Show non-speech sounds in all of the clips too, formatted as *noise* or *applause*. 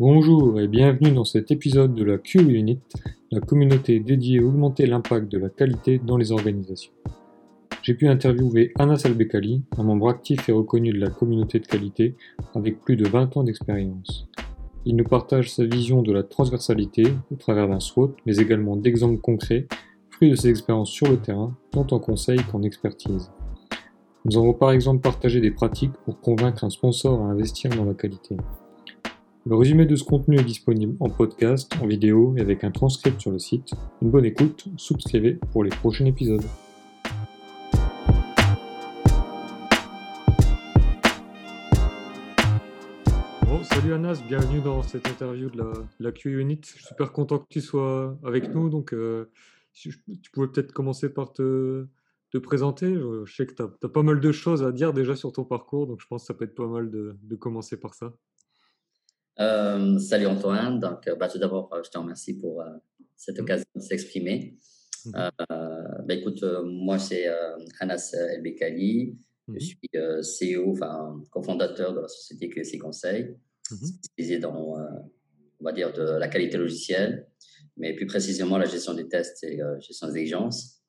Bonjour et bienvenue dans cet épisode de la Q-Unit, la communauté dédiée à augmenter l'impact de la qualité dans les organisations. J'ai pu interviewer Anas Albekali, un membre actif et reconnu de la communauté de qualité avec plus de 20 ans d'expérience. Il nous partage sa vision de la transversalité au travers d'un SWOT, mais également d'exemples concrets, fruits de ses expériences sur le terrain, tant en conseil qu'en expertise. Nous avons par exemple partagé des pratiques pour convaincre un sponsor à investir dans la qualité. Le résumé de ce contenu est disponible en podcast, en vidéo et avec un transcript sur le site. Une bonne écoute, souscrivez pour les prochains épisodes. Bon, salut Anas, bienvenue dans cette interview de la, la Q-Unit. Je suis super content que tu sois avec nous. Donc, euh, tu pouvais peut-être commencer par te, te présenter. Je, sais que tu as, pas mal de choses à dire déjà sur ton parcours, donc je pense que ça peut être pas mal de, de commencer par ça. Euh, salut Antoine. Donc, euh, bah, tout d'abord, euh, je te remercie pour cette mmh. occasion de s'exprimer. Mmh. Bah, écoute, moi, c'est Anas Elbekali. Je mmh. suis CEO, enfin, cofondateur de la société QSI Conseil, spécialisée dans, on va dire, de la qualité logicielle, mais plus précisément la gestion des tests et gestion des exigences.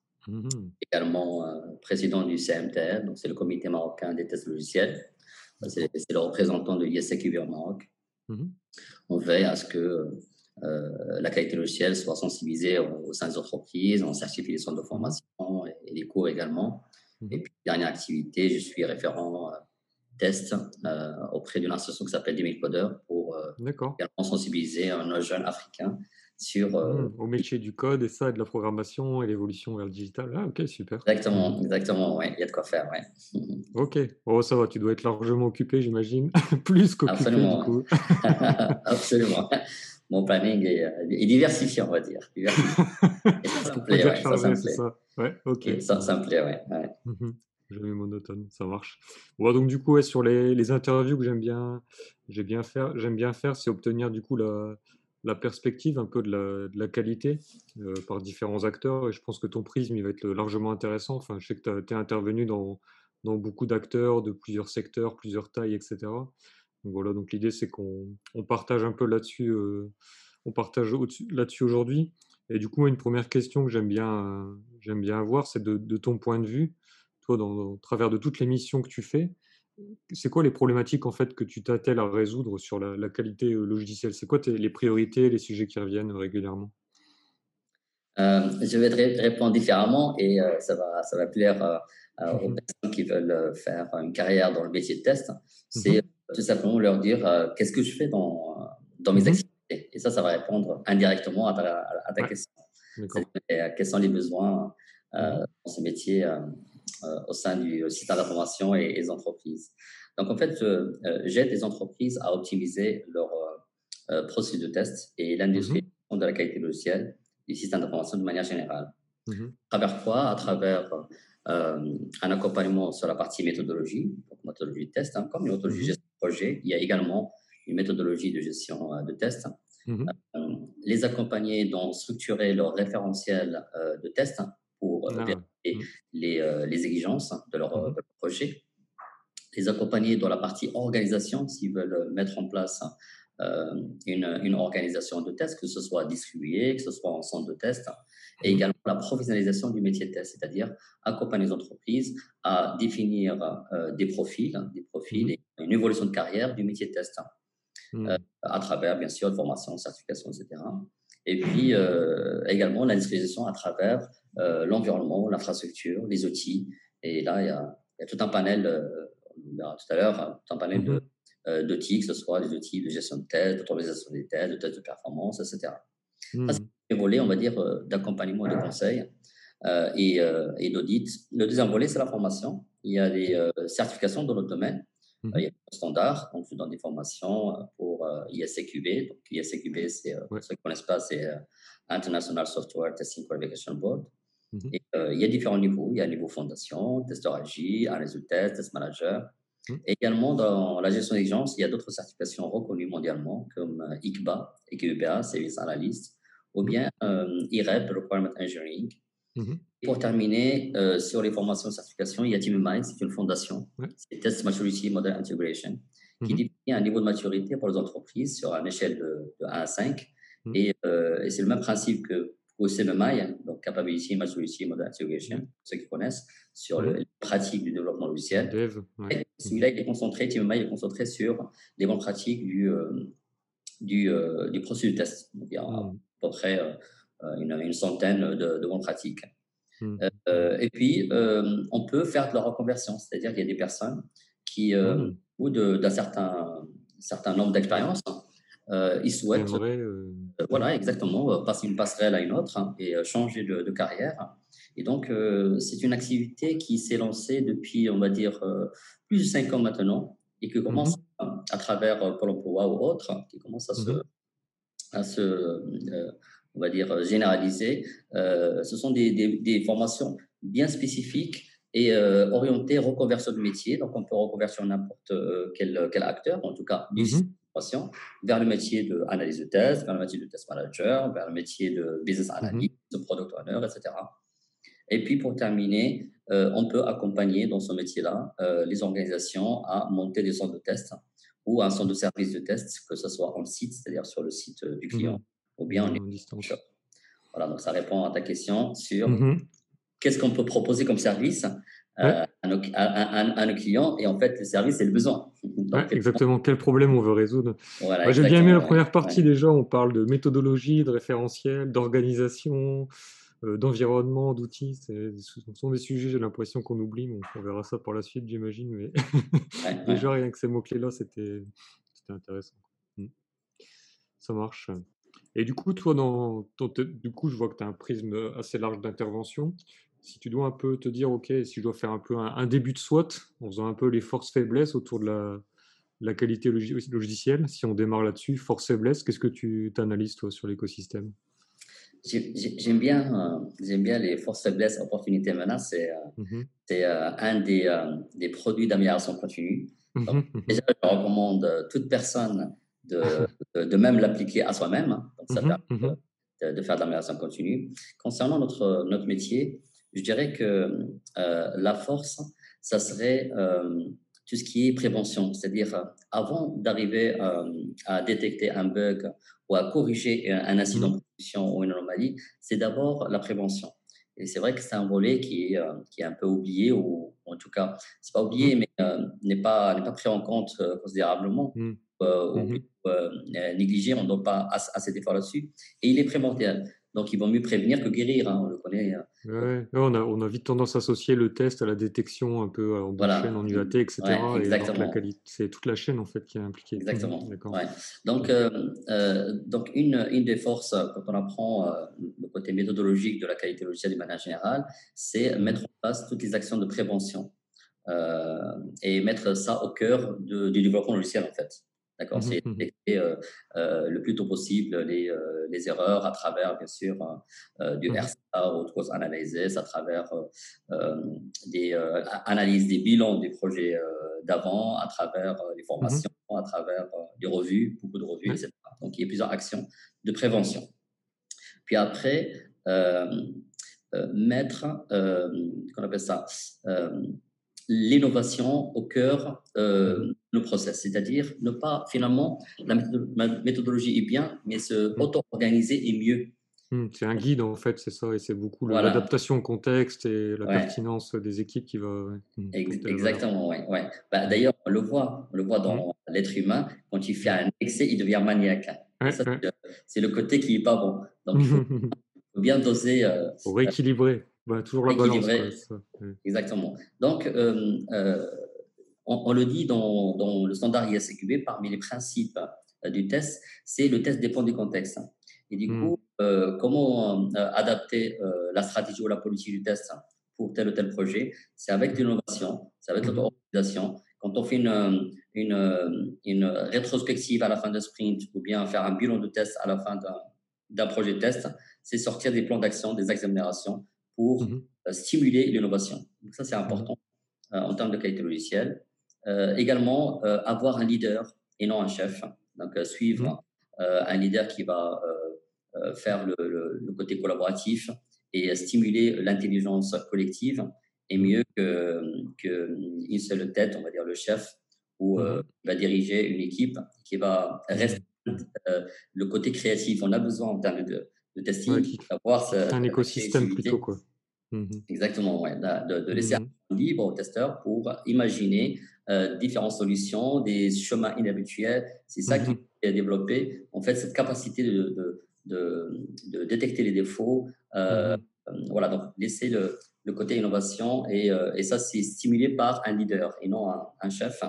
Également euh, président du CMTR, donc c'est le comité marocain des tests logiciels. C'est le représentant de l'ISCQB au Maroc. Mmh on veille à ce que euh, la qualité logicielle soit sensibilisée au, sein des entreprises, on certifie les centres de formation et, les cours également. Mmh et puis, dernière activité, je suis référent euh, test auprès d'une association qui s'appelle 10 Codeurs pour également sensibiliser nos jeunes africains sur, euh, mmh, au métier du code et ça, et de la programmation et l'évolution vers le digital. Ah, ok, super. Exactement, exactement, ouais, il y a de quoi faire, ouais. *laughs* ok, oh, ça va, tu dois être largement occupé, j'imagine, *laughs* plus qu'occupé Absolument. du coup. *laughs* Absolument. Mon planning est, euh, est, diversifié, on va dire. Diversifié. Et ça, ça me plaît, ouais, ça, ça me plaît. Ça. Ouais, ok. ça, ça me plaît, ouais. ouais. Mmh Jamais monotone, ça marche. Bon, donc du coup, ouais, sur les, les interviews que j'aime bien, bien faire, j'aime bien faire, c'est obtenir du coup la, la perspective un peu de la, qualité euh, par différents acteurs et je pense que ton prisme il va être largement intéressant. Enfin, je sais que tu es intervenu dans, dans beaucoup d'acteurs de plusieurs secteurs, plusieurs tailles, etc. Donc voilà, donc l'idée c'est qu'on on partage un peu là-dessus, euh, on partage là-dessus aujourd'hui. Et du coup, une première question que j'aime bien, j'aime bien avoir, c'est de, ton point de vue, toi, dans, au travers de toutes les missions que tu fais, c'est quoi les problématiques en fait que tu t'attelles à résoudre sur la, qualité euh, logicielle? C'est quoi les priorités, les sujets qui reviennent régulièrement? Euh, Je vais te répondre différemment et euh, ça, va, ça va plaire aux mmh personnes qui veulent faire une carrière dans le métier de test. Mmh C'est tout simplement leur dire qu'est-ce que je fais dans, dans mes mmh activités? Et ça, ça va répondre indirectement à ta, question. Quels sont les besoins dans ce métier euh, au sein du système d'information et, des entreprises. Donc, en fait, euh, j'aide les entreprises à optimiser leur euh, processus de test et l'industrie mmh de la qualité logicielle du système d'information de manière générale. Mmh à travers quoi? À travers un accompagnement sur la partie méthodologie, donc méthodologie de test, hein, comme une méthodologie de mmh gestion de projet. Il y a également une méthodologie de gestion de test. les accompagner dans structurer leur référentiel de test pour ah, vérifier mmh. les, euh, les, exigences de leur, mmh. projet, les accompagner dans la partie organisation s'ils veulent mettre en place euh, une, une, organisation de test, que ce soit distribué, que ce soit en centre de test, et mmh. également la professionnalisation du métier de test, c'est-à-dire accompagner les entreprises à définir euh, des profils, des profils et une évolution de carrière du métier de test, à travers bien sûr formation, certification, etc. Et puis également l'industrialisation à travers euh, l'environnement, l'infrastructure, les outils. Et là, il y a, il y a tout un panel, euh, on verra tout à l'heure, hein, tout un panel mhm. euh, d'outils, que ce soit des outils de gestion de tests, d'autorisation des tests, de tests de performance, etc. C'est volet, on va dire, d'accompagnement et de conseil et, et d'audit. Le deuxième volet, c'est la formation. Il y a des certifications dans notre domaine. Mmh. Il y a des standards, donc je donne des formations pour ISCQB. Donc ISCQB, c'est, ceux qui ne connaissent pas, c'est International Software Testing Qualification Board. Et, euh, il y a différents niveaux. Il y a le niveau fondation, testeur agile, analyse test, test manager. Mhm. Également, dans la gestion d'exigence, il y a d'autres certifications reconnues mondialement, comme euh, ICBA, EQBA, Service Analyst, ou bien euh, IREP, Requirement Engineering. Mhm. pour terminer, sur les formations de certification, il y a TeamMind, c'est une fondation. C'est Test Maturity Model Integration, qui définit un niveau de maturité pour les entreprises sur une échelle de, 1 à 5. Et, et c'est le même principe que au CMMI, donc Capability, Maturity, Model Integration, ceux qui connaissent, sur les pratiques du développement logiciel. Dev, Celui-là, il est concentré, TMMI est concentré sur les bonnes pratiques du, euh, du, euh, du, processus de test. Donc, il y a à peu près euh, une, une, centaine de, de, bonnes pratiques. Hmm. et puis, on peut faire de la reconversion, c'est-à-dire qu'il y a des personnes qui, hmm. au bout d'un certain, certain nombre d'expériences, ils souhaitent, voilà, exactement, euh, passer une passerelle à une autre hein, et changer de, carrière. Et donc, c'est une activité qui s'est lancée depuis, on va dire, plus de cinq ans maintenant et qui commence mhm. à, travers Pôle emploi ou autre, qui commence à se, mhm. à se on va dire, généraliser. ce sont des, des, formations bien spécifiques et orientées reconversion de métier. Donc, on peut reconvertir n'importe quel, quel, acteur, en tout cas, du vers le métier d'analyse de test, vers le métier de test manager, vers le métier de business mhm. analyst, de product owner, etc. Et puis pour terminer, euh, on peut accompagner dans ce métier-là euh, les organisations à monter des centres de test ou un centre de service de test, que ce soit en site, c'est-à-dire sur le site euh, du client, mhm. ou bien en, distance. Voilà, donc ça répond à ta question sur mhm. qu'est-ce qu'on peut proposer comme service à, nos, clients. Et en fait, le service, c'est le besoin. exactement. Quel problème on veut résoudre? J'ai bien aimé la première partie. Déjà, on parle de méthodologie, de référentiel, d'organisation, euh, d'environnement, d'outils. Ce sont des sujets, j'ai l'impression qu'on oublie. Mais on verra ça par la suite, j'imagine. Mais *laughs* déjà, rien que ces mots-clés-là, c'était intéressant. Hmm. Ça marche. Et du coup, toi, dans, du coup, je vois que tu as un prisme assez large d'intervention si tu dois un peu te dire, OK, si je dois faire un peu un, début de SWOT, en faisant un peu les forces-faiblesses autour de la, la qualité logicielle, si on démarre là-dessus, force-faiblesse, qu'est-ce que tu analyses, toi, sur l'écosystème? J'aime bien, euh, j'aime bien les forces-faiblesses, opportunités, menaces. C'est euh, mmh euh, un des, des produits d'amélioration continue. Mmh déjà, je recommande à toute personne *laughs* de, de, même l'appliquer à soi-même. Donc, ça permet de, de, faire de l'amélioration continue. Concernant notre, notre métier, je dirais que euh, la force, ça serait euh, tout ce qui est prévention, c'est-à-dire euh, avant d'arriver à détecter un bug ou à corriger un, incident de mmh. production ou une anomalie, c'est d'abord la prévention. Et c'est vrai que c'est un volet qui est, qui est un peu oublié, ou, en tout cas, c'est pas oublié, mmh. mais n'est pas, pas pris en compte considérablement. Mmh. ou négligé, on ne doit pas assez d'efforts là-dessus. Et il est primordial. Donc, il vaut mieux prévenir que guérir, hein, on le connaît. Hein. Ouais, on, a, on, a, vite tendance à associer le test à la détection un peu en chaîne, en UAT, etc. exactement. c'est toute la chaîne en fait qui est impliquée. Exactement. Donc, euh, euh, donc une, une des forces quand on apprend euh, le côté méthodologique de la qualité logicielle de manière générale, c'est mettre en place toutes les actions de prévention et mettre ça au cœur du développement logiciel en fait. D'accord mmh C'est mmh détecter euh, euh, le plus tôt possible les, euh, les, erreurs à travers, bien sûr, du mmh RSA ou autres analyses, à travers des analyses des bilans des projets d'avant, à travers les formations, à travers des revues, beaucoup de revues, etc. Donc, il y a plusieurs actions de prévention. Puis après, mettre, qu'on appelle ça, l'innovation au cœur euh, de nos process, c'est-à-dire ne pas finalement, la méthodologie est bien, mais se mmh. auto-organiser est mieux. Mmh, c'est un guide en fait, c'est ça, et c'est beaucoup l'adaptation au contexte et la pertinence des équipes qui va. Mmh, exactement, oui. Ouais. Bah, D'ailleurs, on le voit, on le voit dans l'être humain, quand il fait un excès, il devient maniaque. c'est le côté qui n'est pas bon. Donc, il faut, *laughs* bien doser. Euh, pour rééquilibrer. Bah, toujours la balance. Exactement. Donc, euh, euh, on, le dit dans, dans, le standard ISQB, parmi les principes euh, du test, c'est le test dépend du contexte. Et du hmm. coup, comment adapter la stratégie ou la politique du test pour tel ou tel projet C'est avec l'innovation, c'est avec l'autorisation. Quand on fait une, une, une, rétrospective à la fin de sprint ou bien faire un bilan de test à la fin d'un projet de test, c'est sortir des plans d'action, des accélérations pour mmh euh, stimuler l'innovation. Donc ça, c'est mmh important euh, en termes de qualité logicielle. Euh, également, avoir un leader et non un chef. Donc, suivre mmh un leader qui va faire le, le, côté collaboratif et stimuler l'intelligence collective est mieux qu'une seule tête, on va dire le chef, où mmh il va diriger une équipe qui va rester le côté créatif. On a besoin en termes de, de testing d'avoir un écosystème plutôt quoi. Exactement, ouais, de, de laisser libre aux testeurs pour imaginer différentes solutions, des chemins inhabituels. C'est ça qui est développé. En fait, cette capacité de, de, de détecter les défauts. Voilà, donc laisser le, le côté innovation et, et ça, c'est stimulé par un leader et non un, chef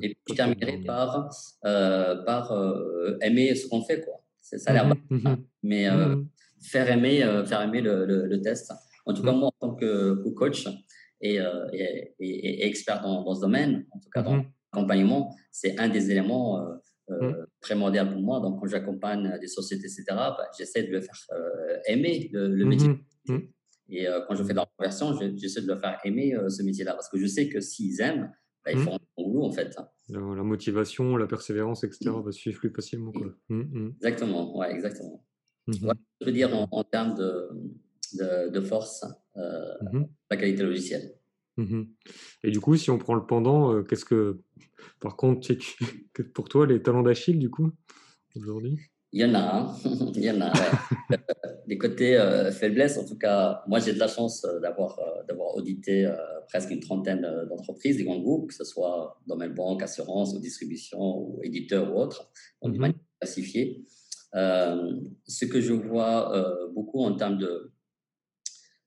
et puis je terminerai par, euh, par euh, aimer ce qu'on fait. Quoi. Ça a l'air mmh mmh mais euh, mmh faire aimer, faire aimer le, le, test. En tout cas, moi, en tant que, coach et, et, et, expert dans, dans, ce domaine, en tout cas dans l'accompagnement, c'est un des éléments primordiaux pour moi. Donc, quand j'accompagne des sociétés, etc., bah, j'essaie de le faire aimer le, métier. Et quand je fais de la conversion, j'essaie de le faire aimer ce métier-là parce que je sais que s'ils aiment, bah, ils font en fait. La, motivation, la persévérance, etc. Va suivre plus facilement. Quoi. Exactement, ouais, exactement. je veux dire en, termes de, de, force, euh, la qualité logicielle. Et du coup, si on prend le pendant, euh, qu'est-ce que, par contre, *laughs* pour toi, les talents d'Achille, du coup, aujourd'hui? Il y en a, hein. *laughs* il y en a. Ouais. *laughs* des côtés euh, faiblesses, en tout cas, moi j'ai de la chance euh, d'avoir d'avoir audité presque une trentaine d'entreprises, des grands groupes, que ce soit domaine banque, assurance ou distribution ou éditeur ou autre, donc mm classifié. ce que je vois beaucoup en termes de,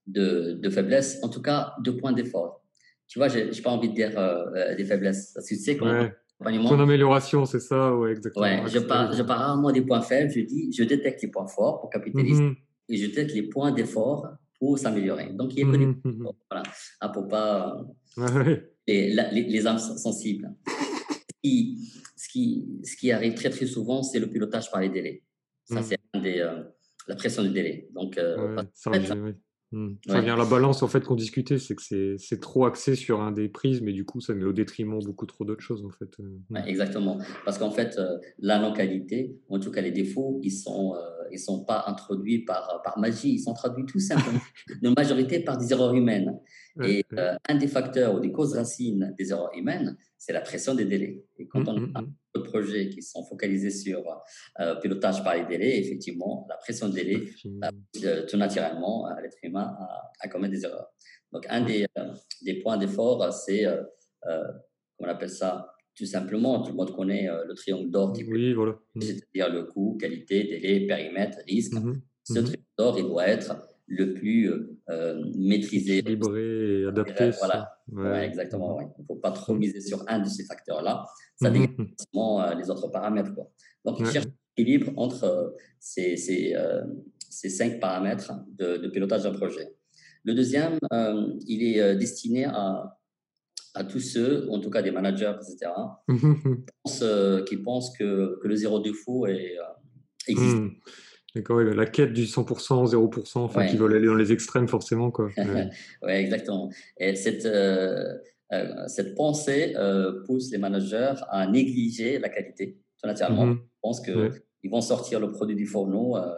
de, de faiblesses, en tout cas deux points d'effort. Tu vois, j'ai pas envie de dire des faiblesses, parce que tu sais comment ton amélioration, c'est ça, ouais, exactement. Ouais, je parle, je parle rarement des points faibles, je dis, je détecte les points forts pour capitaliser mhm. et je détecte les points d'effort pour s'améliorer. Donc, il que des mhm, mhm. voilà, ah, pour pas. les, les, âmes sensibles. Ce qui, ce, qui, ce qui arrive très, très souvent, c'est le pilotage par les délais. Ça, c'est des, euh, la pression du délai. Donc, euh, ça, Mmh. Ça vient la balance en fait qu'on discutait, c'est que c'est trop axé sur un des prismes et du coup ça met au détriment beaucoup trop d'autres choses en fait. Euh, exactement, parce qu'en fait euh, la non-qualité, en tout cas les défauts, ils sont euh, ils sont pas introduits par par magie, ils sont traduits tout simplement *laughs* de majorité par des erreurs humaines. Et un des facteurs ou des causes racines des erreurs humaines, c'est la pression des délais. Et quand mmh, on a de projets qui sont focalisés sur euh, pilotage par les délais, effectivement, la pression de délai, bah, tout naturellement, euh, l'être humain a, a, commis des erreurs. Donc, un des, euh, des points d'effort, c'est, euh, on appelle ça, tout simplement, tout le monde connaît le triangle d'or, oui, voilà. Mmh. c'est-à-dire le coût, qualité, délai, périmètre, risque. Mmh Ce mmh triangle d'or, il doit être le plus maîtrisé. Équilibré et adapté. Voilà, ouais. exactement. Il ne faut pas trop miser sur un de ces facteurs-là ça dégage euh, les autres paramètres. Quoi. Donc, il cherche l'équilibre entre euh, ces, ces, euh, ces, cinq paramètres de, pilotage d'un projet. Le deuxième, il est destiné à, à tous ceux, en tout cas des managers, etc., qui, pensent, qui pensent que, que le zéro défaut est, existe. Mmh. D'accord, la quête du 100%, 0%, enfin, qui veulent aller dans les extrêmes forcément. Quoi. *laughs* Oui, exactement. Et cette, euh, cette pensée euh, pousse les managers à négliger la qualité. Tout naturellement, mmh je pense qu'ils vont sortir le produit du fourneau euh,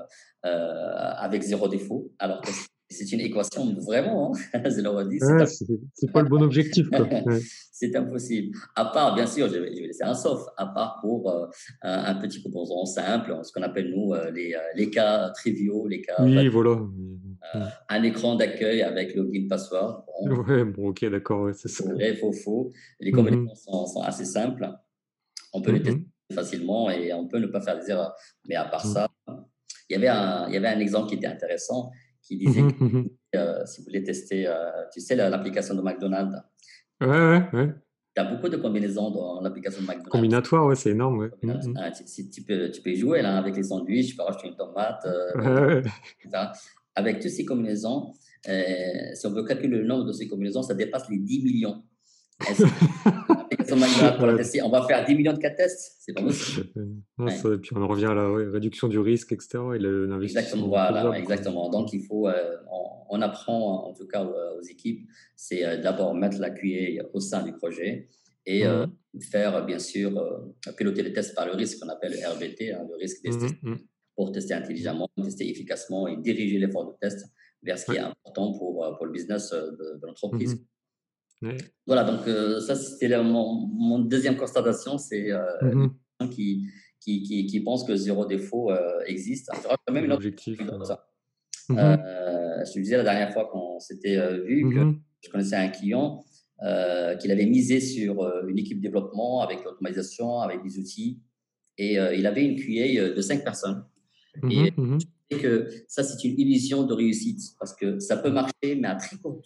avec zéro défaut, alors que c'est une équation vraiment, hein, *laughs* c'est c'est pas le bon objectif. *laughs* c'est impossible. À part, bien sûr, je vais, laisser un sauf, à part pour un, petit composant simple, ce qu'on appelle nous les, les, cas triviaux, les cas. Oui, voilà. Euh, un écran d'accueil avec login password. Bon, ouais, bon, ok, d'accord, c'est ça. Vrai, faux, faux. Les combinaisons sont, assez simples. On peut les tester facilement et on peut ne pas faire des erreurs. Mais à part ça, il y avait un, il y avait un exemple qui était intéressant qui disait que euh, si vous voulez tester, euh, tu sais, l'application de McDonald's. Ouais, ouais, ouais. Il y a beaucoup de combinaisons dans l'application de McDonald's. Combinatoire, ouais, c'est énorme. Ouais. Ah, tu, tu, peux, tu peux jouer là, avec les sandwichs, tu peux rajouter une tomate, *laughs* ouais, avec toutes ces combinaisons, euh, si on veut calculer le nombre de ces combinaisons, ça dépasse les 10 millions. *laughs* on va faire 10 millions de cas tests, c'est pas possible. *laughs* et puis on revient à la réduction du risque, etc. Et exactement, voilà, exactement. Donc il faut, euh, on, apprend en tout cas aux, équipes, c'est euh, d'abord mettre la QA au sein du projet et mmh faire bien sûr piloter les tests par le risque qu'on appelle le RBT, hein, le risque des mmh pour tester intelligemment, tester efficacement et diriger l'effort de test vers ce qui est important pour, euh, pour le business euh, de, l'entreprise. Voilà, donc ça, c'était mon, mon, deuxième constatation, c'est mmh qui, qui, qui, qui, pensent que zéro défaut existe. Il y aura quand même une objectif. Ça. Mmh je te disais la dernière fois qu'on s'était vu que je connaissais un client euh, qu'il avait misé sur euh, une équipe développement avec l'automatisation, avec des outils. Et euh, il avait une QA de cinq personnes. Et que ça, c'est une illusion de réussite parce que ça peut marcher, mais à très court,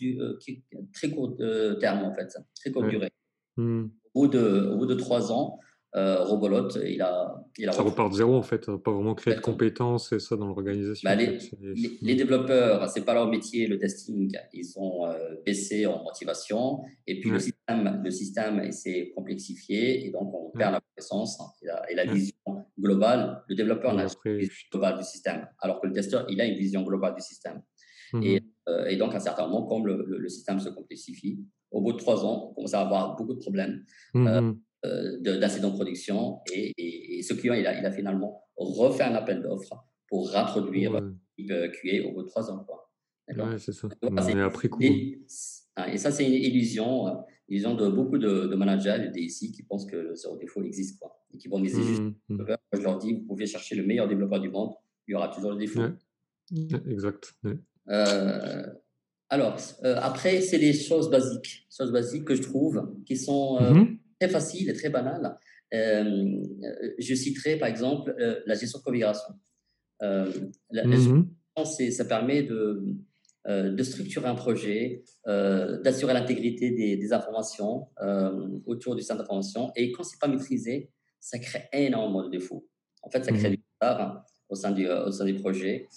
très court terme, en fait, très courte durée. Au, bout de, au bout de trois ans, euh, Robolote, il a, il a ça repart de zéro en fait, pas vraiment créer de compétences et ça dans l'organisation. Bah, les, les, développeurs, c'est pas leur métier, le testing, ils ont euh, baissé en motivation. Et puis le système, le système s'est complexifié et donc on perd la connaissance et la, vision globale. Le développeur n'a pas une vision globale du système, alors que le testeur, il a une vision globale du système. Mmh et, euh, et, donc à un certain moment, comme le, le, système se complexifie, au bout de trois ans, on commence à avoir beaucoup de problèmes. Mmh euh, d'incidents de production. Et, ce client, il a, il a, finalement refait un appel d'offres pour introduire ouais. QA au bout de trois ans. Quoi. Ouais, c'est ça. Mais après coup. Et, et ça, c'est une illusion, euh, illusion de beaucoup de, de managers, de DSI qui pensent que le zéro défaut existe. Quoi, et qui vont miser juste. Mmh, mmh. je leur dis, vous pouvez chercher le meilleur développeur du monde, il y aura toujours le défaut. Exact. Euh, alors, après, c'est les choses basiques, choses basiques que je trouve qui sont mmh très facile et très banal. Euh, je citerai par exemple euh, la gestion de configuration. Euh, la, mmh ça permet de, de structurer un projet, d'assurer l'intégrité des, informations autour du centre d'information. Et quand c'est pas maîtrisé, ça crée énormément de défauts. En fait, ça crée mmh du retard au sein du, au sein du projet.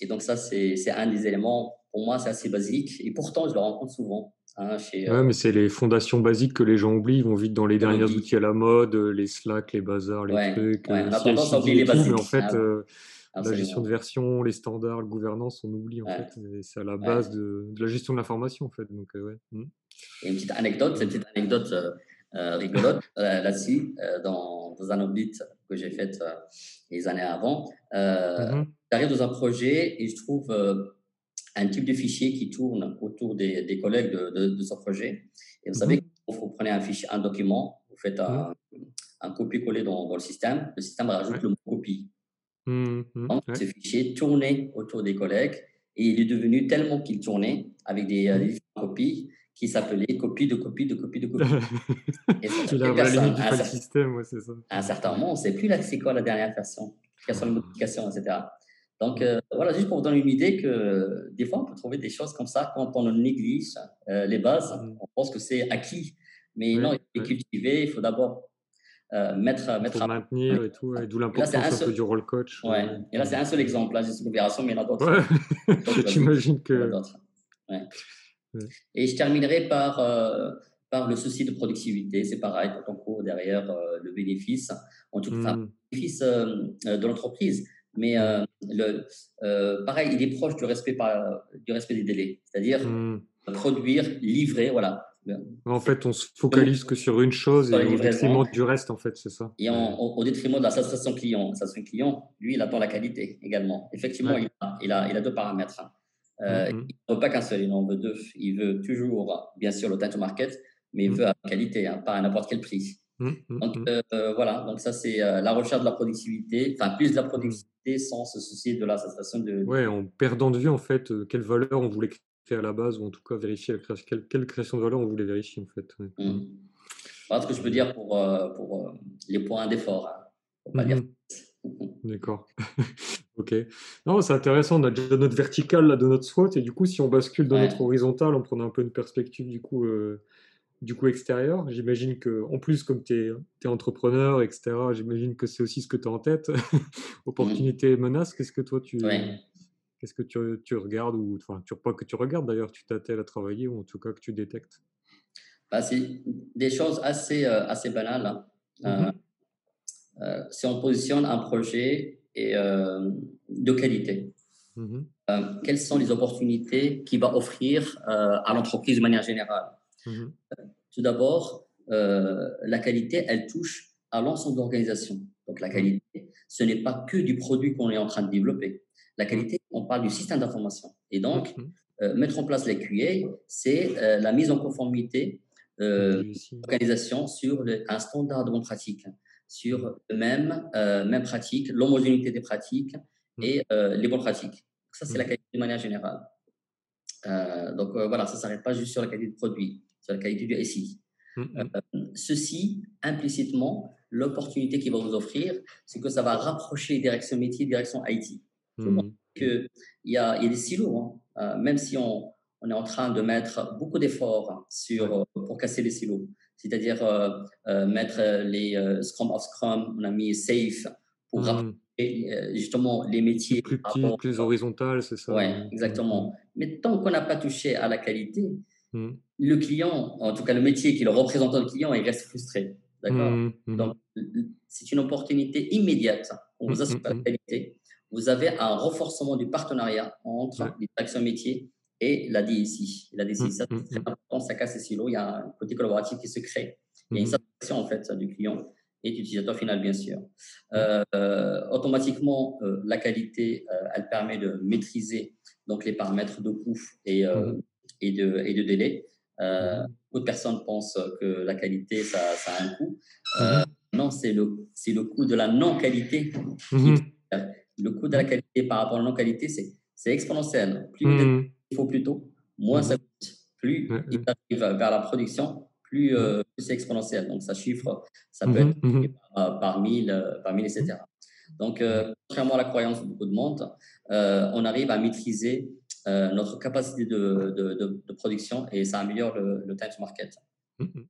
et donc ça, c'est un des éléments, pour moi, c'est assez basique. Et pourtant, je le rencontre souvent. Hein, euh, mais c'est les fondations basiques que les gens oublient. Ils vont vite dans les derniers outils à la mode, euh, les Slack, les bazars, les trucs. Ouais, on a tendance à oublier les basiques. Mais en fait, euh, la gestion de version, les standards, la gouvernance, on oublie en fait. C'est à la base de, de, la gestion de l'information en fait. Donc, ouais. Hmm. Et une petite anecdote, cette petite anecdote rigolote là-dessus, dans, dans, un audit que j'ai fait les années avant. Mmh J'arrive dans un projet et je trouve un type de fichier qui tourne autour des, des collègues de, de, ce projet. Et vous savez, mhm. quand vous prenez un fichier, un document, vous faites un, mhm. un copier-coller dans, dans, le système, le système rajoute le mot copie. Mhm. Donc, ce fichier tournait autour des collègues et il est devenu tellement qu'il tournait avec des, euh, copies qui s'appelait copie de copie de copie de copie. *laughs* et ça, personne, à, un, système, ouais, ça. à un certain moment, on ne sait plus c'est quoi la dernière version, quelles sont les modifications, etc. Donc euh, voilà, juste pour vous donner une idée que des fois on peut trouver des choses comme ça quand on néglige euh, les bases, mmh. on pense que c'est acquis, mais non, il faut cultiver, il faut d'abord euh, mettre, mettre à maintenir et tout, et d'où l'importance du rôle coach. Ouais. Et là c'est un seul exemple, là, une opération, mais il y en a d'autres. *laughs* J'imagine que. Ouais. Et je terminerai par par le souci de productivité. C'est pareil, quand on court derrière le bénéfice, en tout cas, mmh. le bénéfice de l'entreprise. Mais euh, le, euh, pareil, il est proche du respect, par, du respect des délais, c'est-à-dire mmh. produire, livrer, voilà. En fait, on se focalise que sur une chose et au détriment du reste, en fait, c'est ça. Et au, détriment de la satisfaction client. La satisfaction client, lui, il attend la qualité également. Effectivement, il, a, il, a, il, a, deux paramètres. Hein. Euh, mmh, mmh. Il ne veut pas qu'un seul, il en veut deux. Il veut toujours, bien sûr, le time to market, mais il veut à la qualité, hein, pas à n'importe quel prix. Donc voilà, donc ça c'est la recherche de la productivité, enfin plus de la productivité sans se soucier de la sensation de. Ouais, en perdant de vue en fait euh, quelle valeur on voulait créer à la base, ou en tout cas vérifier la création, quelle, création de valeur on voulait vérifier en fait. Mmh. Voilà ce que je peux dire pour, euh, pour euh, les points d'effort. Hein, mmh D'accord. *laughs* ok. Non, c'est intéressant. On a déjà notre verticale là, de notre SWOT et du coup, si on bascule dans notre horizontale, on prend un peu une perspective du coup du coup extérieur. J'imagine que, en plus, comme tu es, entrepreneur, etc., j'imagine que c'est aussi ce que tu as en tête. *laughs* Opportunité, menace, qu'est-ce que toi tu. Qu'est-ce que tu, tu, regardes ou enfin, tu, pas que tu regardes d'ailleurs, tu t'attelles à travailler ou en tout cas que tu détectes? Bah, C'est des choses assez, euh, assez banales. Hein. Euh, mmh euh, si on positionne un projet et, de qualité, mmh quelles sont les opportunités qu'il va offrir à l'entreprise de manière générale? Mmh Tout d'abord, euh, la qualité, elle touche à l'ensemble de l'organisation. Donc la qualité, ce n'est pas que du produit qu'on est en train de développer. La Mmh. qualité, on parle du système d'information. Et donc, euh, mettre en place les QA, c'est euh, la mise en conformité euh, SI. l'organisation sur le- un standard de bonne pratique, sur le même, même pratique, l'homogénéité des pratiques et les bonnes pratiques. Ça, c'est la qualité de manière générale. Donc voilà, ça ne s'arrête pas juste sur la qualité du produit, sur la qualité du SI. Mmh mh. Ceci, implicitement, l'opportunité qu'il va vous offrir, c'est que ça va rapprocher direction métier, direction IT. Mmh. Que il y a, il y a des silos, hein. Euh, même si on, on est en train de mettre beaucoup d'efforts sur, euh, pour casser les silos. C'est-à-dire euh, euh, mettre euh, les euh, Scrum of Scrum, on a mis Safe pour Mmh. rapprocher euh, justement les métiers. Plus par petit, rapport- plus horizontal, c'est ça? Ouais, Mmh. exactement. Mais tant qu'on n'a pas touché à la qualité. Le client, en tout cas le métier qui est le représentant du client, il reste frustré. D'accord Mmh. Mmh. Donc, c'est une opportunité immédiate. On vous assure la qualité. Vous avez un renforcement du partenariat entre Ouais. les directions métiers et la DSI. La DSI, Mm, ça, c'est mm. important, ça casse les silos. Il y a un côté collaboratif qui se crée. Il y a une Mmh. satisfaction, en fait, du client et de l'utilisateur final, bien sûr. Euh, automatiquement, euh, la qualité, euh, elle permet de maîtriser donc, les paramètres de coût et, euh, et, de, et de délai. Euh, Mhm. Beaucoup de personnes pensent que la qualité, ça, ça a un coût. Euh, non, c'est le, c'est le coût de la non-qualité. Mmh. Le coût de la qualité par rapport à la non-qualité, c'est, c'est exponentiel. Plus il faut plus tôt, moins ça coûte. Plus il arrive vers la production, plus, euh, plus c'est exponentiel. Donc, ça chiffre, ça peut Mhm, être mhm. par, par mille, par mille, etc. Donc, contrairement à la croyance de beaucoup de monde, on arrive à maîtriser euh, notre capacité de, de, de- de production et ça améliore le, le time to market. Mhm.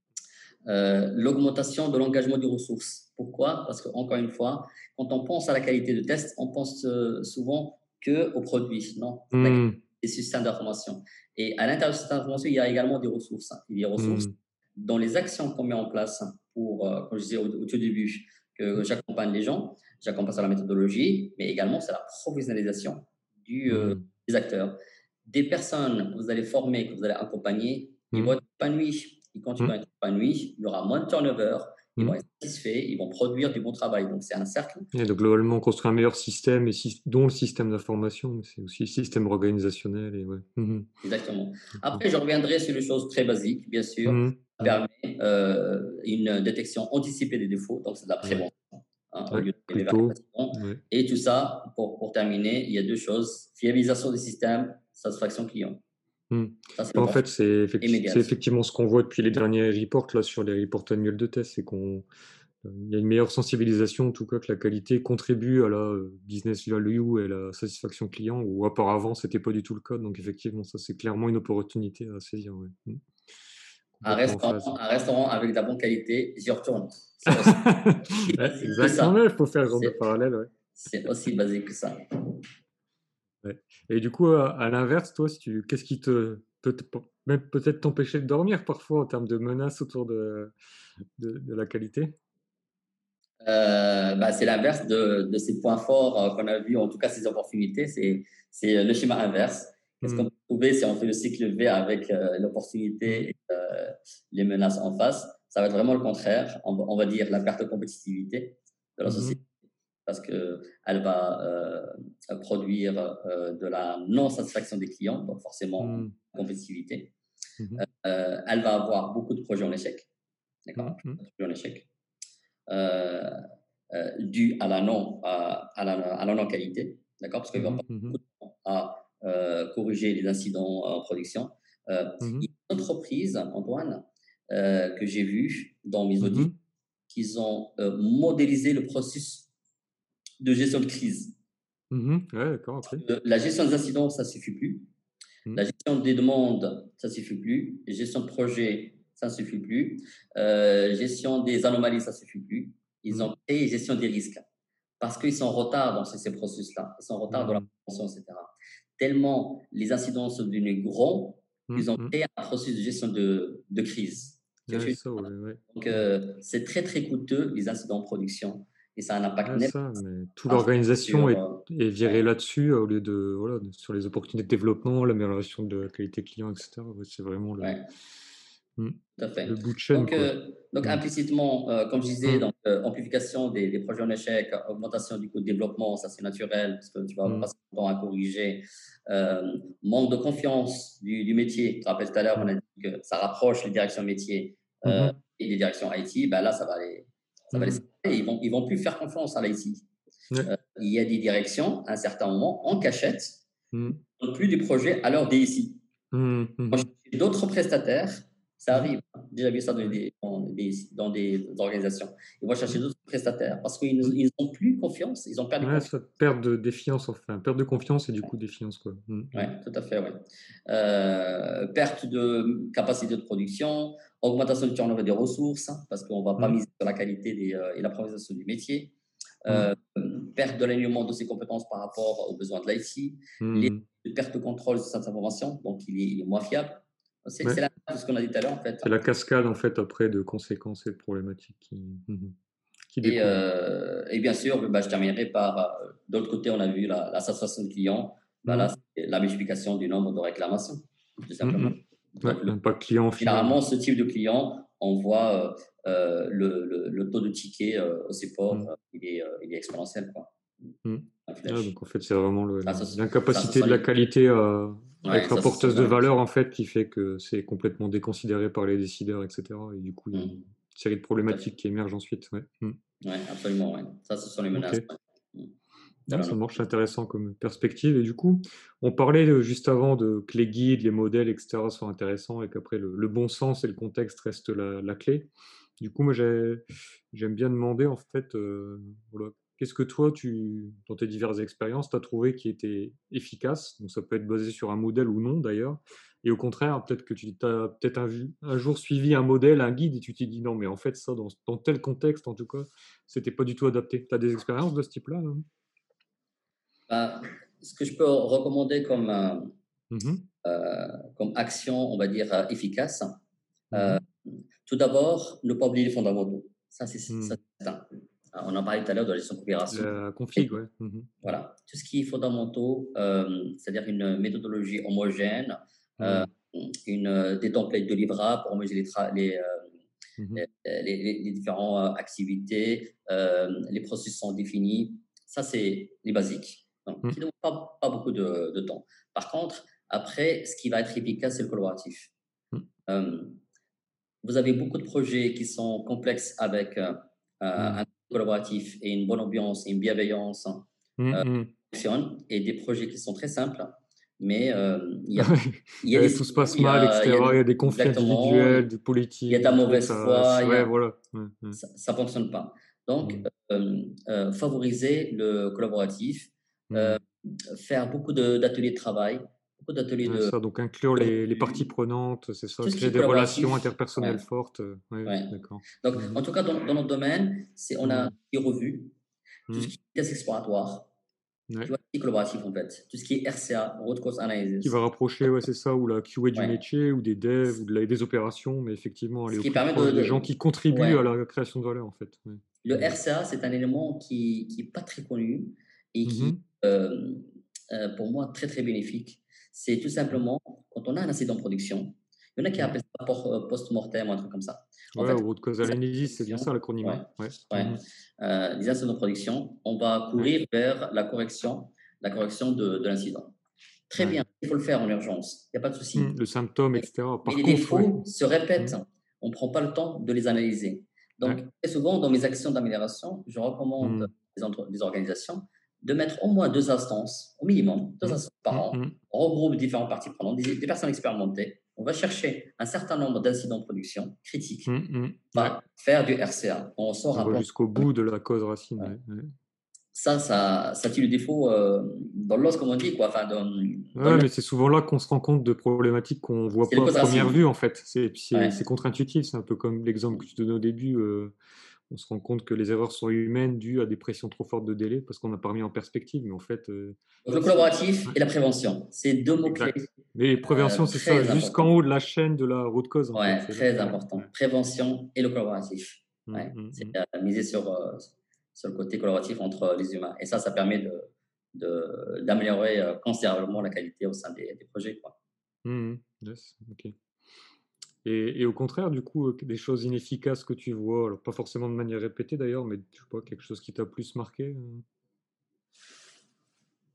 Euh, L'augmentation de l'engagement des ressources. Pourquoi? Parce que encore une fois, quand on pense à la qualité de test, on pense euh, souvent que au produit, non? Mmh. des systèmes d'information. Et à l'intérieur du système d'information, il y a également des ressources. Il y a des ressources Mmh. dans les actions qu'on met en place pour, euh, comme je disais au, au tout début, que j'accompagne les gens, j'accompagne sur la méthodologie, mais également sur la professionnalisation du, Mmh. Des acteurs. Des personnes que vous allez former, que vous allez accompagner, ils Mmh. vont être épanouis. Ils continuent à être épanouis, il y aura moins de turnover, ils Mmh. vont être satisfaits, ils vont produire du bon travail. Donc, c'est un cercle. Et donc globalement, construire un meilleur système, et dont le système d'information, mais c'est aussi le système organisationnel. Et ouais. Mhm. Exactement. Après, je reviendrai sur les choses très basiques, bien sûr. Mhm. Ça permet euh, une détection anticipée des défauts, donc c'est de la prévention. Hein, au Ouais, lieu de plus l'évaluation. Ouais. Et tout ça, pour, pour terminer, il y a deux choses fiabilisation des systèmes, satisfaction client. Hmm. Ça, En fait, c'est effecti- effectivement ce qu'on voit depuis les derniers reports là, sur les reports annuels de test, c'est qu'on il y a une meilleure sensibilisation, en tout cas que la qualité contribue à la euh, business value et la satisfaction client, où auparavant, c'était pas du tout le cas. Donc effectivement, ça c'est clairement une opportunité à saisir. ouais. Hmm. un, restaurant, un restaurant avec de la bonne qualité, j'y retourne. *laughs* Exactement, il faut faire genre de parallèle. ouais. c'est aussi basique que ça. Et du coup, à, à l'inverse, toi, si tu, qu'est-ce qui te peut te- même peut-être t'empêcher de dormir parfois en termes de menaces autour de, de, de la qualité? Euh, bah, c'est l'inverse de, de ces points forts euh, qu'on a vus, en tout cas ces opportunités, c'est, c'est le schéma inverse. Qu'est-ce Mm. qu'on peut si on fait le cycle V avec euh, l'opportunité et euh, les menaces en face Ça va être vraiment le contraire. On, va- on va dire la perte de compétitivité de la Mhm. société parce qu'elle va euh, produire de la non-satisfaction des clients, donc forcément Mm. compétitivité. Mhm. Euh, elle va avoir beaucoup de projets en échec. D'accord? Mhm. Projets en échec. Dû à la non à, à la, à la non qualité, d'accord? Parce qu'il va pas beaucoup de temps à corriger les incidents en production. Euh, Mhm. Il y a une entreprise, Antoine, euh, que j'ai vu dans mes audits, Mhm. qu'ils ont euh, modélisé le processus de gestion de crise. Ouais. Euh, La gestion des incidents, ça ne suffit plus. La gestion des demandes, ça ne suffit plus. La gestion de projet, ça ne suffit plus. Euh, gestion des anomalies, ça ne suffit plus. Ils ont créé gestion des risques parce qu'ils sont en retard dans ces, ces processus-là. Ils sont en retard dans la prévention, etc. Tellement les incidents sont devenus grands, ils ont Mhm. créé un processus de gestion de, de crise. Ça, ouais, ouais. Donc, euh, c'est très, très coûteux, les incidents en production. Et ça a un impact net ça, mais toute l'organisation est, euh, est virée là-dessus au lieu de, voilà, de- sur les opportunités de développement, l'amélioration de la qualité client, etc. C'est vraiment le. Mmh. Tout à fait. Le bout de chaîne. Donc, euh, donc Mmh. implicitement, euh, comme je disais, Mmh. donc, euh, amplification des, des projets en échec, augmentation du coût de développement, ça c'est naturel, parce que tu vas Mmh. passer ton temps à corriger. Manque de confiance du, du métier. Tu te rappelles tout à l'heure, on a dit que ça rapproche les directions métiers Mhm. et les directions IT. Ben là, ça va les, ça va les séparer. Ils vont, ils vont plus faire confiance à l'IT. Il y a des directions, à un certain moment, en cachette, n'ont plus du projet à leur DSI. D'autres prestataires, ça arrive. hein. J'ai déjà vu ça dans des, dans des, dans des organisations. Ils vont chercher d'autres prestataires parce qu'ils n'ont plus confiance. Ils ont perdu Ouais, confiance. perte de défiance, enfin, perte de confiance et du coup défiance, quoi. Mmh. Oui, tout à fait. Ouais. Euh, perte de capacité de production, augmentation du turnover des ressources, hein, parce qu'on ne va pas Mm. miser sur la qualité des, euh, et la progression du métier. Euh, Perte de l'alignement de ses compétences par rapport aux besoins de l'IT. Les- Perte de contrôle de cette information, donc il est, il est moins fiable. C'est Ouais. la chose qu'on a dit tout à l'heure, en fait. C'est la cascade en fait après de conséquences et de problématiques qui, *laughs* qui Et, découlent. euh, et bien sûr, bah, je terminerai par, euh, de l'autre côté, on a vu la, la satisfaction du client. Bah, là, c'est la multiplication du nombre de réclamations, tout simplement. Mhm. Ouais, l'impact client généralement, ce type de client, on voit euh, le, le- le taux de ticket au support, il, est, il est exponentiel. Quoi. Ouais, donc en fait, c'est vraiment l'incapacité de la qualité à Ouais, être ça, apporteuse ça, de valeur en fait qui fait que c'est complètement déconsidéré par les décideurs, etc. Et du coup, il y a Mm. une série de problématiques qui émergent ensuite. Ouais. Mm. Oui, absolument. Ouais. Ça, ce sont les menaces. Ouais. Mm. Ouais, ça marche intéressant comme perspective. Et du coup, on parlait euh, juste avant de que les guides, les modèles, etc. sont intéressants et qu'après le, le bon sens et le contexte restent la, la clé. Du coup, moi, j'ai- j'aime bien demander en fait, euh, voilà, qu'est-ce que toi, tu, dans tes diverses expériences, tu as trouvé qui était efficace? Donc, ça peut être basé sur un modèle ou non d'ailleurs. Et au contraire, peut-être que tu as peut-être un, jour suivi un modèle, un guide, et tu t'es dit non, mais en fait, ça, dans, dans tel contexte, en tout cas, c'était pas du tout adapté. Tu as des expériences de ce type-là là? Bah, ce que je peux recommander comme, euh, Mhm. euh, comme action, on va dire, euh, efficace, euh, tout d'abord, ne pas oublier les fondamentaux. Ça, c'est Mm. certain. On en parlait tout à l'heure de la gestion de coopération. La config, ouais. Mhm. Voilà, tout ce qui est fondamentaux, euh, c'est-à-dire une méthodologie homogène, euh, Mhm. une, euh, des templates de livrables pour homogénéiser les, tra- les, euh, Mhm. les, les- les différentes activités, les processus sont définis. Ça, c'est les basiques. Donc, Mhm. qui ne pas, pas beaucoup de, de temps. Par contre, après, ce qui va être efficace, c'est le collaboratif. Vous avez beaucoup de projets qui sont complexes avec euh, un collaboratif et une bonne ambiance et une bienveillance Mhm. fonctionne et des projets qui sont très simples, mais euh, il y a, *laughs* y a des tout se passe mal, etc. il y a Il y a des conflits individuels, des politiques. il y a de la mauvaise ça- foi, Ouais, a- voilà. Ouais, ouais. ça ne fonctionne pas. Donc, Mm. euh, euh, favoriser le collaboratif, euh, faire beaucoup de- d'ateliers de, travail, beaucoup d'ateliers Ouais, de... ça, donc inclure les, les parties prenantes, c'est ça, ce créer des relations interpersonnelles ouais. fortes. euh, Ouais, d'accord. Donc, Mhm. en tout cas, dans, dans notre domaine, c'est, on a Mm. des revues, tout ce Mm. qui est test exploratoire, Ouais. tu vois, collaboratif en fait, tout ce qui est RCA, Root Cause Analysis. Qui va rapprocher, ouais, c'est ça, ou la QA du Ouais. métier, ou des devs, ou de la- des opérations, mais effectivement, aller Ce au qui plus permet proche de- des de- gens qui contribuent Ouais. à la création de valeur, en fait. Le Mhm. RCA, c'est un élément qui n'est pas très connu et qui, euh, euh, pour moi, très très bénéfique. C'est tout simplement quand on a un accident de production, il y en a qui appellent ça euh, post-mortem ou un truc comme ça. En Ouais, fait, ou root causal c'est bien ça l'acronyme. Ouais. Ouais. ouais, Mhm. euh, les accidents de production, on va courir vers la correction, la correction de, de l'incident. Très bien, il faut le faire en urgence, il n'y a pas de souci. Mhm, Le symptôme, etc. Par Mais les défauts se répètent, on ne prend pas le temps de les analyser. Donc, très souvent, dans mes actions d'amélioration, je recommande Mm. des, entre- des organisations de mettre au moins deux instances, au minimum, deux Mm. instances par an. On regroupe différentes parties prenantes, des, des personnes expérimentées. On va chercher un certain nombre d'incidents de production critiques, Ouais. faire du RCA. On sort On un jusqu'au bout de la cause racine. Ouais. ouais, ouais. Ça, ça, ça tue le défaut euh, dans l'os, comme on dit. Quoi. Enfin, dans, dans Ouais, le- mais c'est souvent là qu'on se rend compte de problématiques qu'on voit C'est pas à première vue en fait. C'est contre-intuitif. C'est un peu comme l'exemple que tu donnais au début. euh, on se rend compte que les erreurs sont humaines dues à des pressions trop fortes de délai parce qu'on n'a pas remis en perspective. Mais en fait, euh, le collaboratif et la prévention, c'est deux mots-clés. Mais Euh, c'est très ça, jusqu'en haut de la chaîne de la route cause. C'est très important. Prévention et le collaboratif. Mm, Ouais, mm, c'est mm. euh, miser sur, euh, sur le côté collaboratif entre les humains. Et ça, ça permet de, de- d'améliorer euh, considérablement la qualité au sein des, des projets. Quoi. Mhm, yes, ok. Et, et, au contraire, du coup, des choses inefficaces que tu vois, alors pas forcément de manière répétée d'ailleurs, mais je sais pas, quelque chose qui t'a plus marqué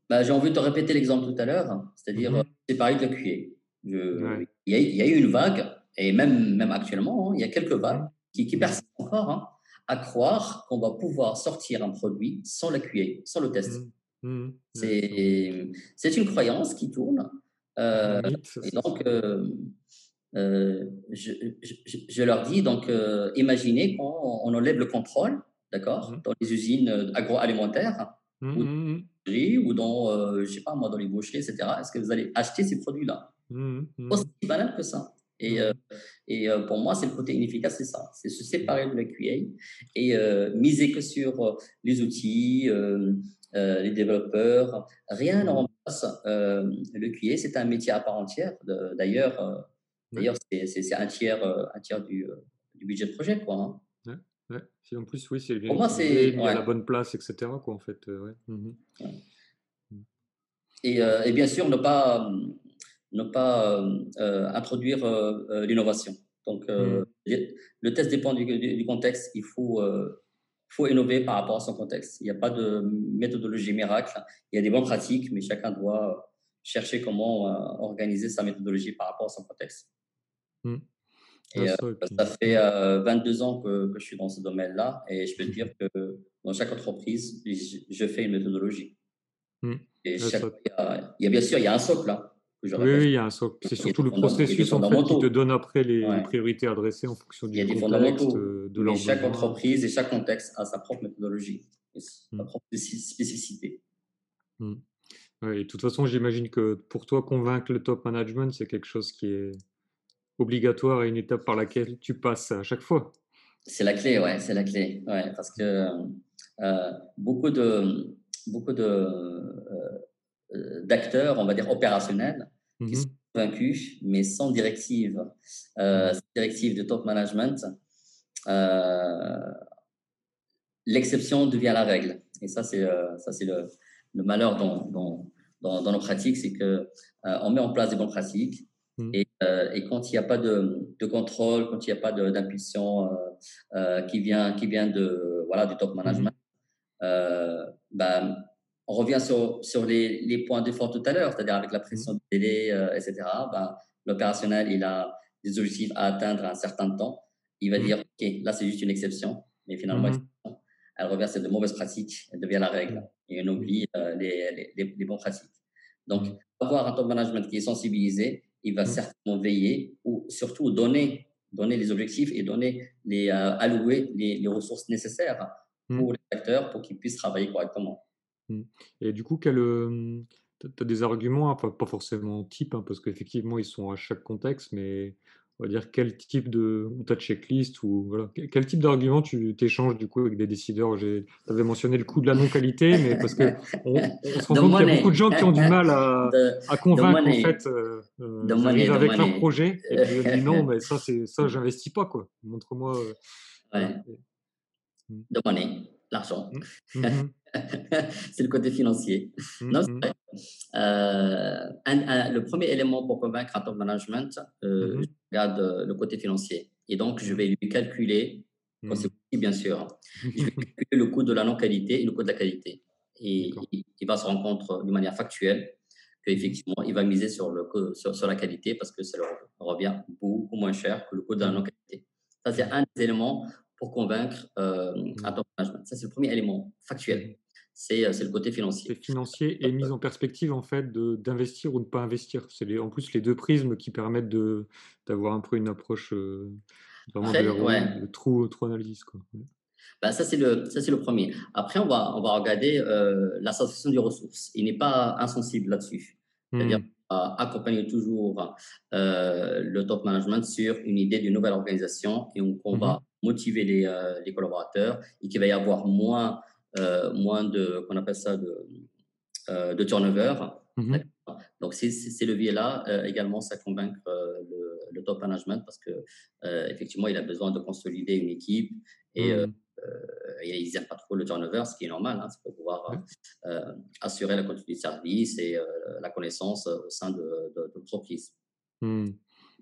bah, J'ai envie de te répéter l'exemple tout à l'heure, c'est-à-dire mmh c'est pareil de QA. Je, il, y a, eu une vague, et même, même actuellement, hein, il y a quelques vagues qui, qui persistent encore, hein, à croire qu'on va pouvoir sortir un produit sans la QA, sans le test. Mmh. Mmh. C'est une croyance qui tourne. Euh, et donc, euh, euh, je, je, je, leur dis, donc, imaginez qu'on on enlève le contrôle, d'accord, dans les usines agroalimentaires, ou, dans, je sais pas moi, dans les boucheries, etc. Est-ce que vous allez acheter ces produits-là? Aussi banal que ça. Et, et pour moi, c'est le côté inefficace, c'est ça. C'est se séparer de la QA et miser que sur les outils, les développeurs. Rien ne remplace le QA. C'est un métier à part entière. D'ailleurs, d'ailleurs c'est un tiers, un tiers du, du budget de projet. Quoi, hein. Ouais. En plus, oui, c'est Pour moi, c'est à la bonne place, etc. Quoi, en fait. Mmh et, et, bien sûr, ne pas ne pas euh, euh, introduire euh, l'innovation. Donc, mmh. le test dépend du, contexte. Il faut, faut innover par rapport à son contexte. Il n'y a pas de méthodologie miracle. Il y a des bonnes pratiques, mais chacun doit chercher comment organiser sa méthodologie par rapport à son contexte. Mmh. Et, ça, fait 22 ans que, je suis dans ce domaine-là et je peux te dire que dans chaque entreprise, je, fais une méthodologie. Mmh. Et chaque, il, y a, bien sûr, il y a un socle. Là. Hein. Oui, oui, il y a un socle. C'est surtout le processus en fait, qui te donne après les, priorités adressées en fonction du contexte, euh, de leur Chaque entreprise et chaque contexte a sa propre méthodologie, sa mmh. propre spécificité. Mmh. et de toute façon, j'imagine que pour toi, convaincre le top management, c'est quelque chose qui est obligatoire et une étape par laquelle tu passes à chaque fois. C'est la clé, ouais, c'est la clé, ouais, parce que euh, beaucoup de beaucoup de euh, euh, d'acteurs, on va dire opérationnels, qui mmh sont vaincus, mais sans directive, euh, directive de top management, l'exception devient la règle. Et ça, c'est ça, c'est le, le, malheur dans, dans, dans, nos pratiques, c'est que on met en place des bonnes pratiques. Mmh. Et, et, quand il n'y a pas de, de, contrôle, quand il n'y a pas d'impulsion qui vient, qui vient de, voilà, du top mmh management, ben, on revient sur, sur les, les, points d'effort tout à l'heure, c'est-à-dire avec la pression de délai, euh, etc. Ben, L'opérationnel, il a des objectifs à atteindre à un certain temps. Il va mmh. dire, OK, là, c'est juste une exception, mais finalement, mmh. elle revient sur de mauvaises pratiques, elle devient la règle, et on oublie euh, les, les, les, bonnes pratiques. Donc, mmh. avoir un top management qui est sensibilisé, il va certainement veiller, ou surtout donner, donner les objectifs et donner les, euh, allouer les, les ressources nécessaires pour les acteurs pour qu'ils puissent travailler correctement. Mmh. Et du coup, quel, tu as des arguments, hein, pas forcément type, hein, parce qu'effectivement, ils sont à chaque contexte, mais on va dire quel type de. As checklist, ou voilà. Quel type d'argument tu t'échanges du coup avec des décideurs? Tu avais mentionné le coût de la non-qualité, mais parce qu'on *laughs* on se rend compte qu'il y a beaucoup de gens qui ont du mal à, à convaincre, en fait, euh, avec leur projet, et puis ils disent non, *laughs* mais ça, ça j'investis pas, quoi. Montre-moi. Euh, ouais. Mmh. De l'argent. *laughs* Mmh. c'est le côté financier. Mm, non, mm. euh, le premier élément pour convaincre un top management, euh, je regarde euh, le côté financier. Et donc, je vais lui calculer, quand c'est possible, bien sûr, je vais *laughs* calculer le coût de la non-qualité et le coût de la qualité. Et il, va se rendre compte de manière factuelle qu'effectivement, il va miser sur, le, sur, sur, la qualité parce que ça leur revient beaucoup moins cher que le coût de la non-qualité. Ça, c'est un des éléments pour convaincre un top management. Ça, c'est le premier élément factuel. Euh, c'est le côté financier. C'est financier et mise en perspective en fait d'investir ou de ne pas investir. C'est en plus les deux prismes qui permettent d'avoir un peu une approche euh, vraiment de, trou, analyse. Quoi. Bah, ça, c'est le, le premier. Après, on va, on va regarder euh, la des ressources. Il n'est pas insensible là-dessus. C'est-à-dire mmh. accompagner toujours le top management sur une idée d'une nouvelle organisation et on, on va mmh motiver les, les collaborateurs et qu'il va y avoir moins euh, moins de, qu'on appelle ça, de, euh, de turnover. Mmh Donc, ces, ces leviers-là, euh, également, ça convainc le, le, top management parce que effectivement, il a besoin de consolider une équipe et mmh. ils n'aiment pas trop le turnover, ce qui est normal, hein, c'est pour pouvoir assurer la continuité de service et la connaissance au sein de, de, l'entreprise. Mmh.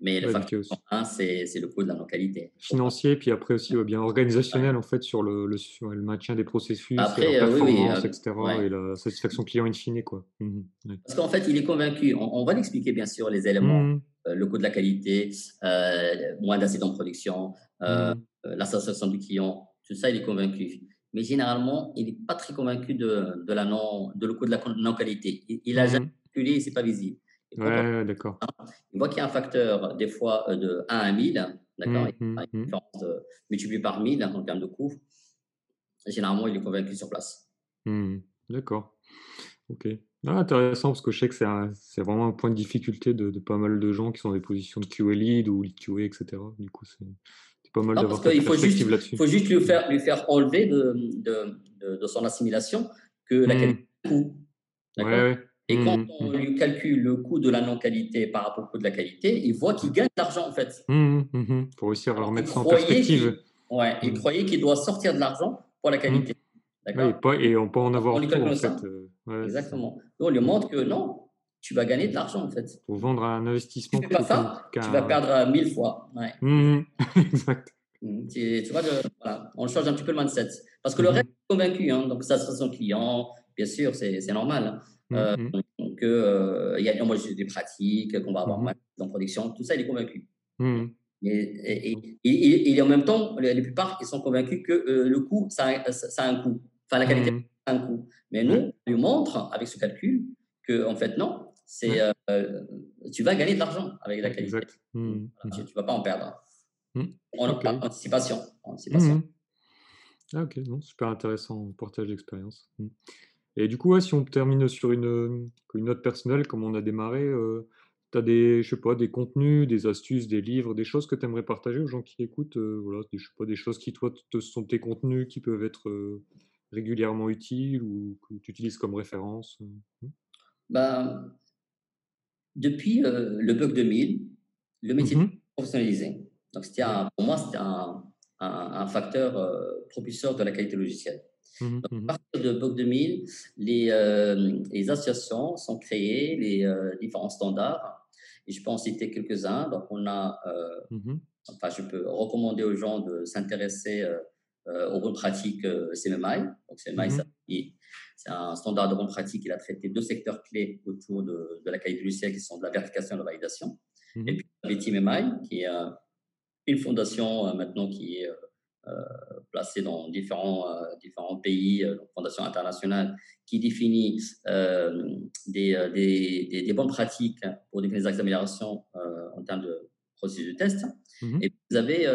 Mais le facteur 1, c'est le coût de la non-qualité. Financier, puis après aussi bien organisationnel en fait sur le, le, sur le, maintien des processus, après, la performance, etc. et la satisfaction client in fine. Quoi. Mmh Parce qu'en fait, il est convaincu, on, va l'expliquer bien sûr les éléments, mmh le coût de la qualité, euh, moins d'acides en production, euh, mmh la satisfaction du client, tout ça, il est convaincu mais généralement, il n'est pas très convaincu de, de, la non, de le coût de la non-qualité. Il n'a jamais calculé, ce n'est pas visible. Ouais, d'accord. Il voit qu'il y a un facteur, des fois, euh, de 1 à 1000, d'accord mmh, Il a une différence multipliée par 1000 en termes de coût. Généralement, il est convaincu sur place. Mmh, d'accord. Ok. Ah, intéressant, parce que je sais que c'est vraiment un point de difficulté de, de, pas mal de gens qui sont dans des positions de QA lead ou lead QA, etc. Du coup, c'est pas mal d'avoir Il faut juste, faut juste lui faire, lui faire enlever de, de, de, son assimilation que la mmh. qualité coût. Ouais, Et quand mmh, on lui calcule le coût de la non-qualité par rapport au coût de la qualité, il voit qu'il gagne de l'argent en fait. Pour réussir à remettre ça en perspective. Ouais, il croyait qu'il doit sortir de l'argent pour la qualité. D'accord et, on peut en avoir on en fait. Euh, Exactement. on lui montre que non, tu vas gagner de l'argent en fait. Pour vendre un investissement. Tu fais pas ça, tu vas perdre mille fois. Ouais. *laughs* Exact. Tu, vois, voilà, on change un petit peu le mindset. Parce que le reste est convaincu, hein, donc ça, c'est son client, bien sûr, c'est normal. Hein. Euh, que, euh, y a, moi, des pratiques, qu'on va avoir mal en production, tout ça, il est convaincu. Et, et, et, en même temps, la plupart, ils sont convaincus que euh, le coût, ça, ça, a un coût. Enfin, la qualité, ça a un coût. Mais nous, on lui montre, avec ce calcul, que, en fait, non, c'est euh, tu vas gagner de l'argent avec la qualité. Mmh, mmh. Tu ne vas pas en perdre. Mmh. En, anticipation. anticipation. Ah, ok, non, super intéressant partage d'expérience. Et du coup, si on termine sur une, une note personnelle, comme on a démarré, euh, tu as des, je sais pas, des contenus, des astuces, des livres, des choses que tu aimerais partager aux gens qui écoutent euh, voilà, des, je sais pas, des choses qui, toi, te, sont tes contenus qui peuvent être régulièrement utiles ou que tu utilises comme référence ben, depuis euh, le bug 2000, le métier mmh professionnalisé. Donc, c'était pour moi, c'était un, un, facteur euh, propulseur de la qualité logicielle. Mmh Donc, à mmh partir de bug 2000, les, euh, les associations sont créées, les différents standards. Et je peux en citer quelques-uns. Donc, on a, enfin, je peux recommander aux gens de s'intéresser aux bonnes pratiques CMMI. Donc, CMMI, ça, c'est un standard de bonne pratique. Il a traité deux secteurs clés autour de, de la qualité logicielle qui sont de la vérification et de la validation. Et puis, TMMI, qui est euh, une fondation euh, maintenant qui est euh, placée dans différents, différents pays, une fondation internationale, qui définit des, des, des, bonnes pratiques pour définir des axes d'amélioration en termes de processus de test. Mhm. Et vous avez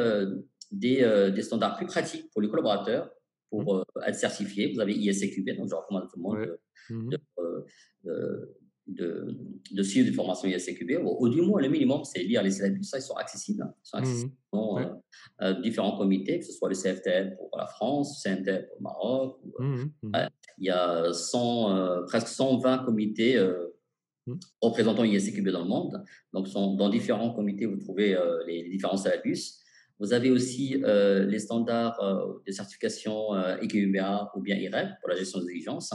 des, des standards plus pratiques pour les collaborateurs pour mmh. euh, être certifié. Vous avez ISCQB, donc je recommande à tout le monde mmh euh, de, de, de, suivre des formations ISCQB. Au, du moins, le minimum, c'est lire les syllabus. Ça, ils sont accessibles. Hein. Ils sont accessibles mmh dans euh, différents comités, que ce soit le CFTL pour la France, le CNTL pour le Maroc. il y a 100, presque 120 comités représentant ISCQB dans le monde. Donc, sont, dans différents comités, vous trouvez les, les différents syllabus. Vous avez aussi euh, les standards euh, de certification euh, ou bien IREP pour la gestion des exigences.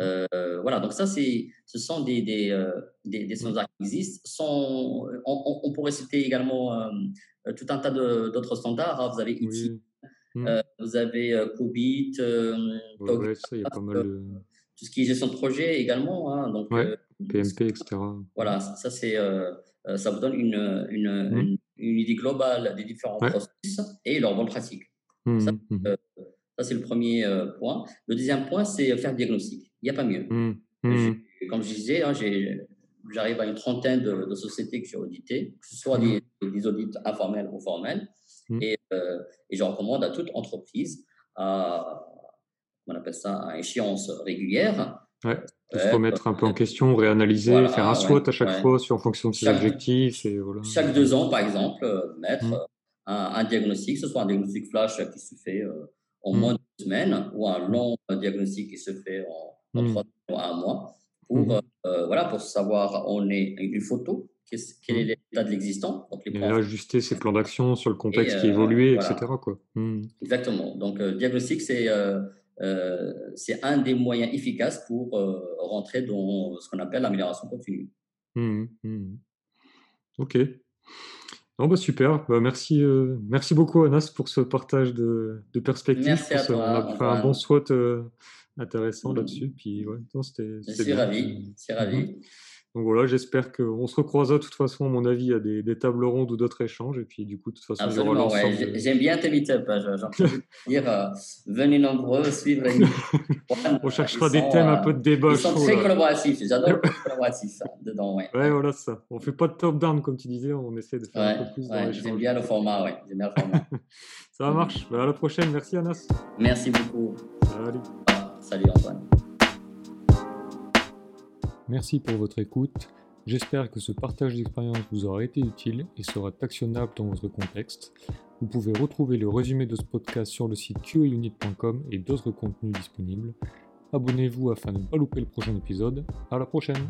Euh, voilà, donc ça, c'est, ce sont des, des, euh, des, des standards qui existent. Sont, on, on, pourrait citer également tout un tas d'autres standards. Hein. Vous avez ITI, hmm. vous avez COBIT, ouais, de... tout ce qui est gestion de projet également. Hein, donc, PMP, etc. Voilà, ça, c'est, ça vous donne une, une, hmm. une une idée globale des différents processus et leurs bonnes pratiques. Mmh, ça, euh, ça c'est le premier euh, point. Le deuxième point, c'est faire le diagnostic. Il n'y a pas mieux. Mmh, comme je disais, hein, j'arrive à une trentaine de, sociétés que j'ai auditées, que ce soit des, des, audits informels ou formels. Et, euh, et, je recommande à toute entreprise à, on appelle ça, à échéance régulière, Ouais, de se remettre un peu en question, réanalyser, faire un SWOT à chaque fois sur, en fonction de ses objectifs. Et voilà. Chaque deux ans, par exemple, euh, mettre mmh. un, diagnostic, que ce soit un diagnostic flash qui se fait euh, en mmh. moins de semaines ou un long diagnostic qui se fait en, en mmh. trois mois, un mois, pour, euh, voilà, pour savoir, on est une photo, quel est l'état de l'existant. Et ajuster ses plans d'action sur le contexte qui évolue, etc. Quoi. Exactement. Donc, diagnostic, c'est euh, c'est un des moyens efficaces pour euh, rentrer dans ce qu'on appelle l'amélioration continue. Mmh, mmh. Ok, Non, bah super. Bah, merci, euh, merci beaucoup, Anas, pour ce partage de, de perspectives. Merci à On toi. a fait un bon SWOT euh, intéressant là-dessus. Puis, ouais, c'était, bien. ravi. Mhm. ravi. Donc voilà, j'espère qu'on se recroisera de toute façon, à mon avis, à des, des tables rondes ou d'autres échanges. Et puis, du coup, de toute façon, il y aura Absolument, ouais. J'ai- de- J'aime bien tes meet-up. hein. Je- J'en *laughs* dire, euh, venez nombreux, suivre les. *laughs* On cherchera Ils des sont, thèmes un euh, peu de débat Ils sont très là. collaboratifs. J'adore *laughs* le collaboratif hein, dedans, ouais. Ouais, voilà ça. On fait pas de top-down, comme tu disais, on essaie de faire un Ouais, peu plus ouais, j'aime bien le format, ouais. J'aime bien le format. Ça marche. Bah, à la prochaine. Merci, Anas. Merci beaucoup. Salut. Salut Antoine. Merci pour votre écoute. J'espère que ce partage d'expérience vous aura été utile et sera actionnable dans votre contexte. Vous pouvez retrouver le résumé de ce podcast sur le site qaunit.com et d'autres contenus disponibles. Abonnez-vous afin de ne pas louper le prochain épisode. À la prochaine!